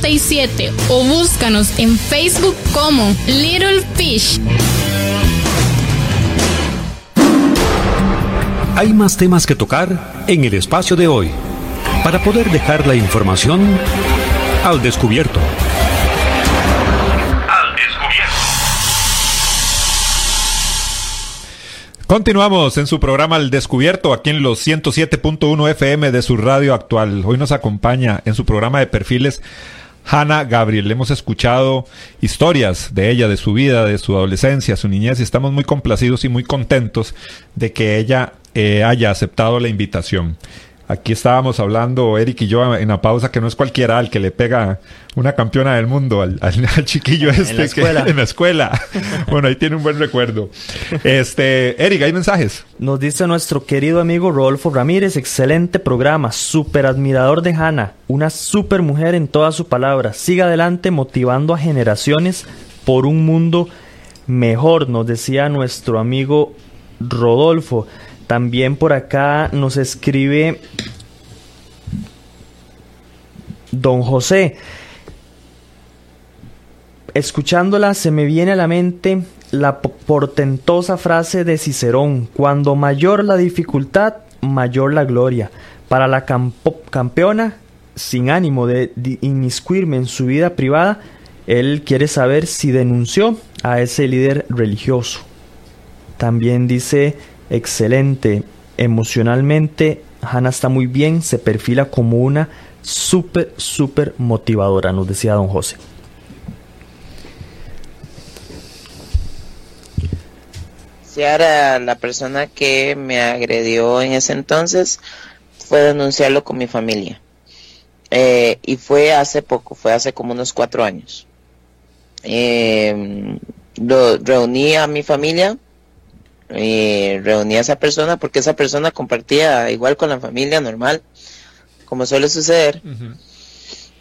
2520-0587 o búscanos en Facebook como Little Fish. Hay más temas que tocar en el espacio de hoy para poder dejar la información al descubierto. Al descubierto. Continuamos en su programa Al Descubierto, aquí en los 107.1 FM de su radio actual. Hoy nos acompaña en su programa de perfiles Hannah Gabriel. Hemos escuchado historias de ella, de su vida, de su adolescencia, su niñez, y estamos muy complacidos y muy contentos de que ella eh, haya aceptado la invitación. Aquí estábamos hablando, Eric y yo, en la pausa, que no es cualquiera al que le pega una campeona del mundo al, chiquillo este en la escuela. en la escuela. bueno, ahí tiene un buen recuerdo. Este, Eric, ¿hay mensajes? Nos dice nuestro querido amigo Rodolfo Ramírez, excelente programa, súper admirador de Hanna, una súper mujer en toda su palabra. Siga adelante motivando a generaciones por un mundo mejor, nos decía nuestro amigo Rodolfo. También por acá nos escribe Don José. Escuchándola se me viene a la mente la portentosa frase de Cicerón, cuando mayor la dificultad, mayor la gloria. Para la campeona, sin ánimo de inmiscuirme en su vida privada, él quiere saber si denunció a ese líder religioso. También dice excelente emocionalmente. Hannah está muy bien, se perfila como una súper, súper motivadora, nos decía don José. Si ahora la persona que me agredió en ese entonces fue denunciarlo con mi familia. Eh, y fue hace poco, fue hace como unos cuatro años. Eh, lo, reuní a mi familia eh, reuní a esa persona porque esa persona compartía igual con la familia normal, como suele suceder.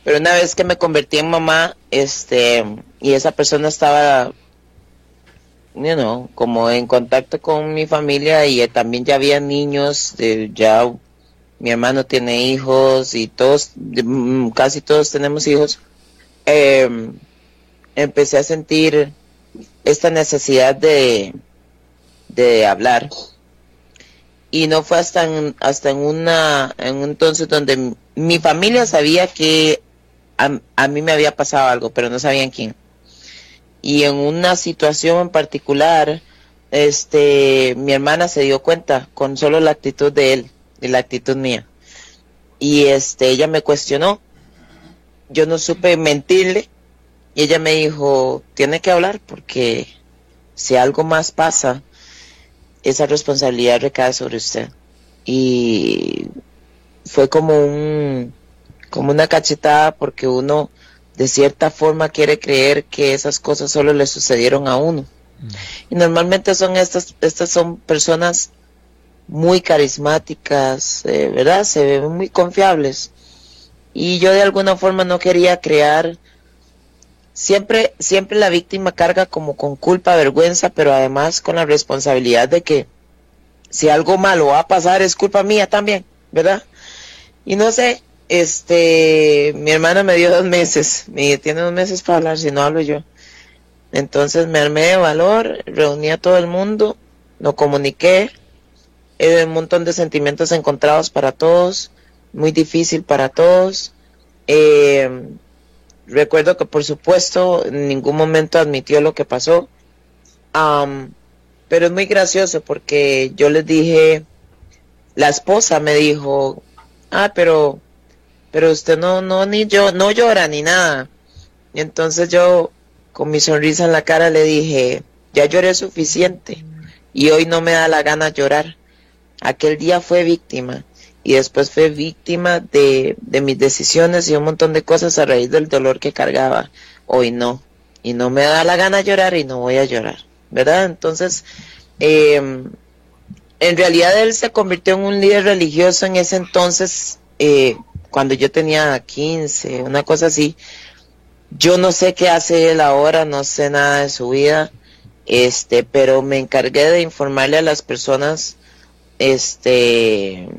Pero una vez que me convertí en mamá, este, y esa persona estaba, you know, como en contacto con mi familia y también ya había niños, de, ya mi hermano tiene hijos y todos, mm, casi todos tenemos hijos. Em, empecé a sentir esta necesidad de, de hablar. Y no fue hasta en, hasta en una, en un entonces donde mi familia sabía que a, mí me había pasado algo, pero no sabían quién. Y en una situación en particular, este, mi hermana se dio cuenta con solo la actitud de él y la actitud mía. Y este, ella me cuestionó. Yo no supe mentirle y ella me dijo, tiene que hablar porque si algo más pasa, esa responsabilidad recae sobre usted. Y fue como un como una cachetada porque uno de cierta forma quiere creer que esas cosas solo le sucedieron a uno. Mm. Y normalmente son estas estas son personas muy carismáticas, eh, ¿verdad? Se ven muy confiables. Y yo de alguna forma no quería crear siempre, siempre la víctima carga como con culpa, vergüenza, pero además con la responsabilidad de que si algo malo va a pasar es culpa mía también, ¿verdad? Y no sé, este, mi hermana me dio dos meses, me tiene dos meses para hablar, si no hablo yo. Entonces me armé de valor, reuní a todo el mundo, lo comuniqué, un montón de sentimientos encontrados para todos, muy difícil para todos. Eh, recuerdo que por supuesto en ningún momento admitió lo que pasó. pero es muy gracioso porque yo les dije, la esposa me dijo, ah, pero pero usted no, no, ni yo, no llora ni nada. Y entonces yo, con mi sonrisa en la cara, le dije, ya lloré suficiente y hoy no me da la gana llorar. Aquel día fue víctima y después fue víctima de, mis decisiones y un montón de cosas a raíz del dolor que cargaba. Hoy no. Y no me da la gana llorar y no voy a llorar. ¿Verdad? Entonces, eh, en realidad él se convirtió en un líder religioso en ese entonces, eh, cuando yo tenía 15, una cosa así. Yo no sé qué hace él ahora, no sé nada de su vida, este, pero me encargué de informarle a las personas, este,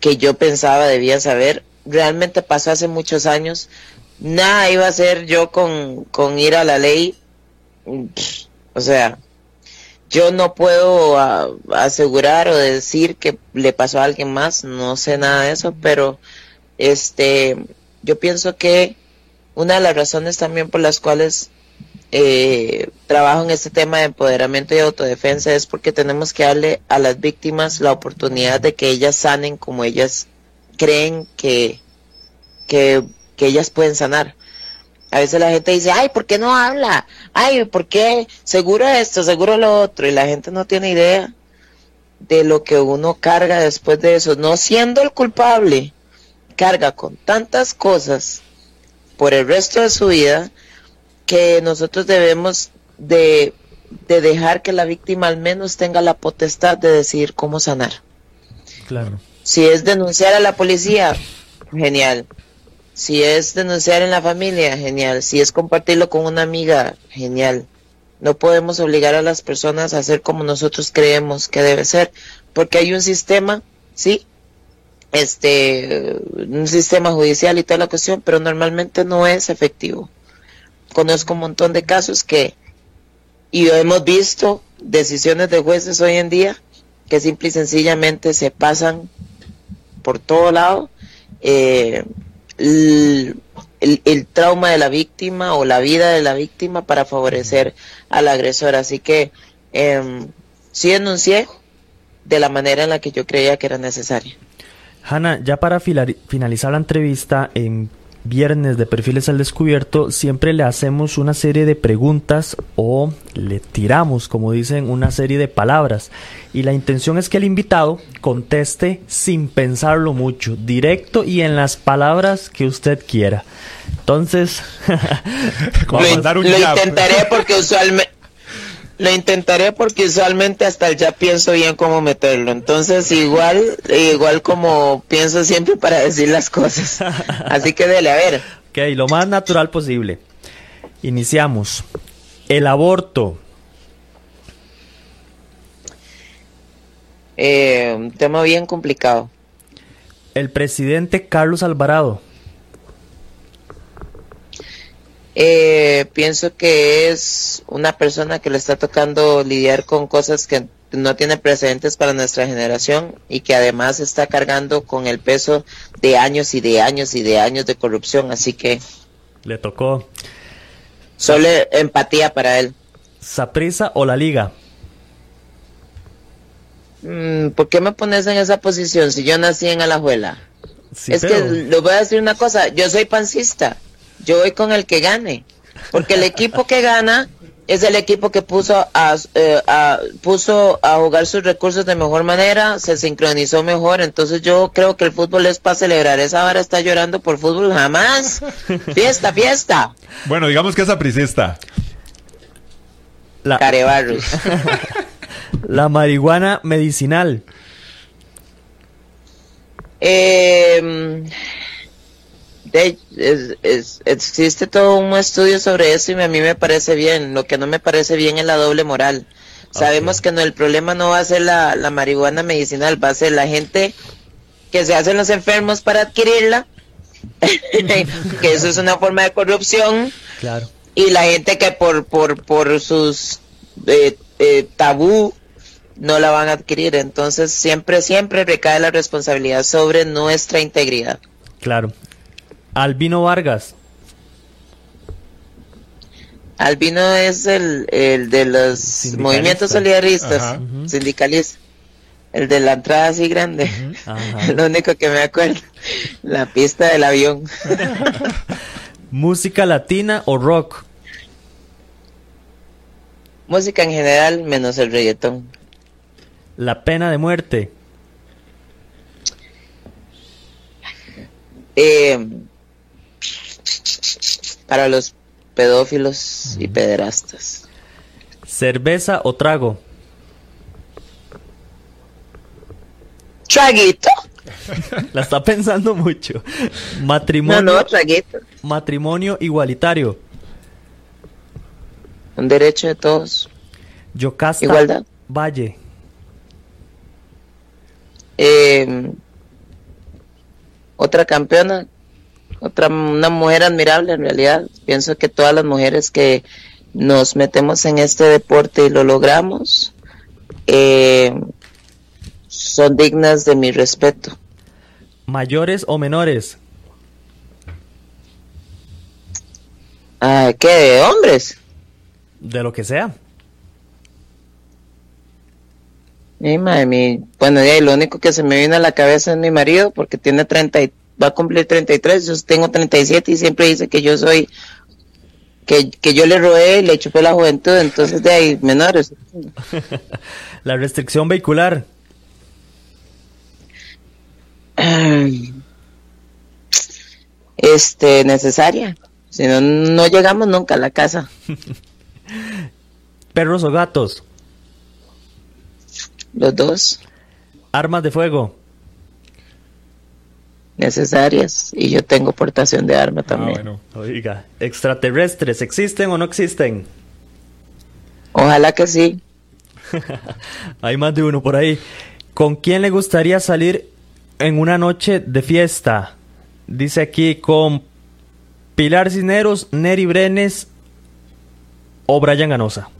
que yo pensaba debía saber. Realmente pasó hace muchos años. Nada iba a ser yo con, con ir a la ley. O sea, yo no puedo ah, asegurar o decir que le pasó a alguien más, no sé nada de eso, pero este, yo pienso que una de las razones también por las cuales eh, trabajo en este tema de empoderamiento y autodefensa es porque tenemos que darle a las víctimas la oportunidad de que ellas sanen como ellas creen que, que, que ellas pueden sanar. A veces la gente dice, ay, ¿por qué no habla? Ay, ¿por qué? Seguro esto, seguro lo otro. Y la gente no tiene idea de lo que uno carga después de eso. No siendo el culpable, carga con tantas cosas por el resto de su vida que nosotros debemos de, de dejar que la víctima al menos tenga la potestad de decidir cómo sanar. Claro. Si es denunciar a la policía, genial. Si es denunciar en la familia, genial. Si es compartirlo con una amiga, genial. No podemos obligar a las personas a hacer como nosotros creemos que debe ser, porque hay un sistema, sí, este, un sistema judicial y toda la cuestión, pero normalmente no es efectivo. Conozco un montón de casos que, y hemos visto decisiones de jueces hoy en día que simple y sencillamente se pasan por todo lado. Eh, el, el, trauma de la víctima o la vida de la víctima para favorecer al agresor. Así que eh, sí denuncié de la manera en la que yo creía que era necesaria. Hanna, ya para finalizar la entrevista, en viernes de Perfiles al Descubierto, siempre le hacemos una serie de preguntas o le tiramos, como dicen, una serie de palabras. Y la intención es que el invitado conteste sin pensarlo mucho, directo y en las palabras que usted quiera. Entonces, lo, lo intentaré porque usualmente lo intentaré porque usualmente hasta ya pienso bien cómo meterlo. Entonces, igual, igual como pienso siempre para decir las cosas. Así que dele, a ver. Ok, lo más natural posible. Iniciamos. El aborto. Eh, un tema bien complicado. El presidente Carlos Alvarado. Eh, pienso que es una persona que le está tocando lidiar con cosas que no tiene precedentes para nuestra generación y que además está cargando con el peso de años y de años y de años de corrupción, así que le tocó solo empatía para él. ¿Saprisa o la liga? Mm, ¿Por qué me pones en esa posición si yo nací en Alajuela? es que le voy a decir una cosa, yo soy pancista yo voy con el que gane, porque el equipo que gana es el equipo que puso eh, a, puso a jugar sus recursos de mejor manera, se sincronizó mejor, entonces yo creo que el fútbol es para celebrar, esa hora está llorando por fútbol jamás, fiesta, fiesta. Bueno, digamos que es apricista. La... La marihuana medicinal. Eh, es, existe todo un estudio sobre eso y a mí me parece bien. Lo que no me parece bien es la doble moral. Sabemos que no el problema no va a ser la, la, marihuana medicinal, va a ser la gente que se hacen los enfermos para adquirirla, que eso es una forma de corrupción. Claro. Y la gente que por, por, por sus eh, eh, tabú no la van a adquirir. Entonces siempre, siempre recae la responsabilidad sobre nuestra integridad. Claro. Albino Vargas. Albino es el, el de los movimientos solidaristas, sindicalistas. El de la entrada así grande. Lo único que me acuerdo. La pista del avión. ¿Música latina o rock? Música en general, menos el reggaetón. La pena de muerte. Eh, para los pedófilos y pederastas. ¿Cerveza o trago? Traguito. La está pensando mucho. Matrimonio. No, no, traguito. Matrimonio igualitario. Un derecho de todos. Yocasta. Igualdad. Valle. Eh, otra campeona, otra una mujer admirable en realidad. Pienso que todas las mujeres que nos metemos en este deporte y lo logramos eh, son dignas de mi respeto. ¿Mayores o menores? Ah, ¿Qué? ¿De hombres? De lo que sea. Mi madre, mi, bueno, ya, y lo único que se me viene a la cabeza es mi marido, porque tiene 30, y- va a cumplir 33, yo tengo 37 y siempre dice que yo soy, que, que yo le robé y le chupé la juventud, entonces de ahí, menores. La restricción vehicular. Este, necesaria. Si no, no llegamos nunca a la casa. Perros o gatos. Los dos Armas de fuego. Necesarias. Y yo tengo portación de arma Ah, también. bueno. Oiga, extraterrestres, ¿existen o no existen? Ojalá que sí. Hay más de uno por ahí. ¿Con quién le gustaría salir en una noche de fiesta? Dice aquí con Pilar Cisneros, Neri Brenes o Brian Ganosa.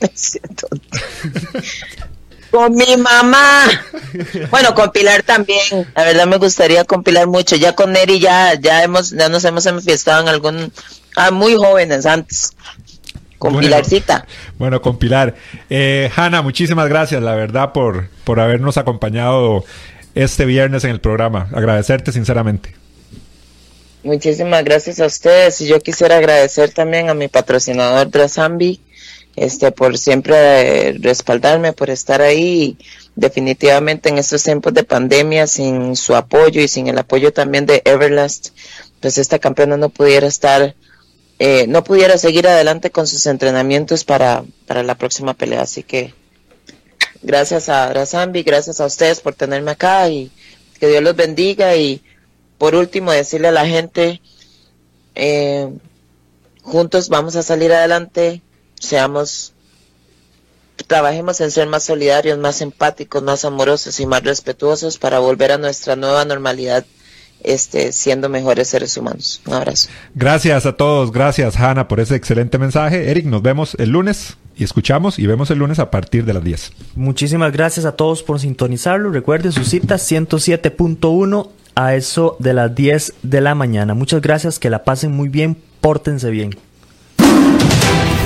Con mi mamá. Bueno, con Pilar también. La verdad me gustaría con Pilar mucho. Ya con Neri ya, ya hemos, ya nos hemos enfiestado en algún, ah, muy jóvenes antes. Con Bueno. Pilarcita. Bueno, con Pilar. Eh, Hanna, muchísimas gracias, la verdad, por, por habernos acompañado este viernes en el programa. Agradecerte sinceramente. Muchísimas gracias a ustedes. Y yo quisiera agradecer también a mi patrocinador Drasambi, este, por siempre eh, respaldarme, por estar ahí. Definitivamente en estos tiempos de pandemia, sin su apoyo y sin el apoyo también de Everlast, pues esta campeona no pudiera estar, eh, no pudiera seguir adelante con sus entrenamientos para, para la próxima pelea. Así que gracias a Drasambi, gracias a ustedes por tenerme acá y que Dios los bendiga y por último decirle a la gente eh, juntos vamos a salir adelante seamos trabajemos en ser más solidarios más empáticos más amorosos y más respetuosos para volver a nuestra nueva normalidad este siendo mejores seres humanos un abrazo Gracias a todos, gracias Hanna por ese excelente mensaje. Eric, nos vemos el lunes y escuchamos y vemos el lunes a partir de las 10. Muchísimas gracias a todos por sintonizarlo. Recuerden su cita 107.1 a eso de las 10 de la mañana. Muchas gracias, que la pasen muy bien, pórtense bien.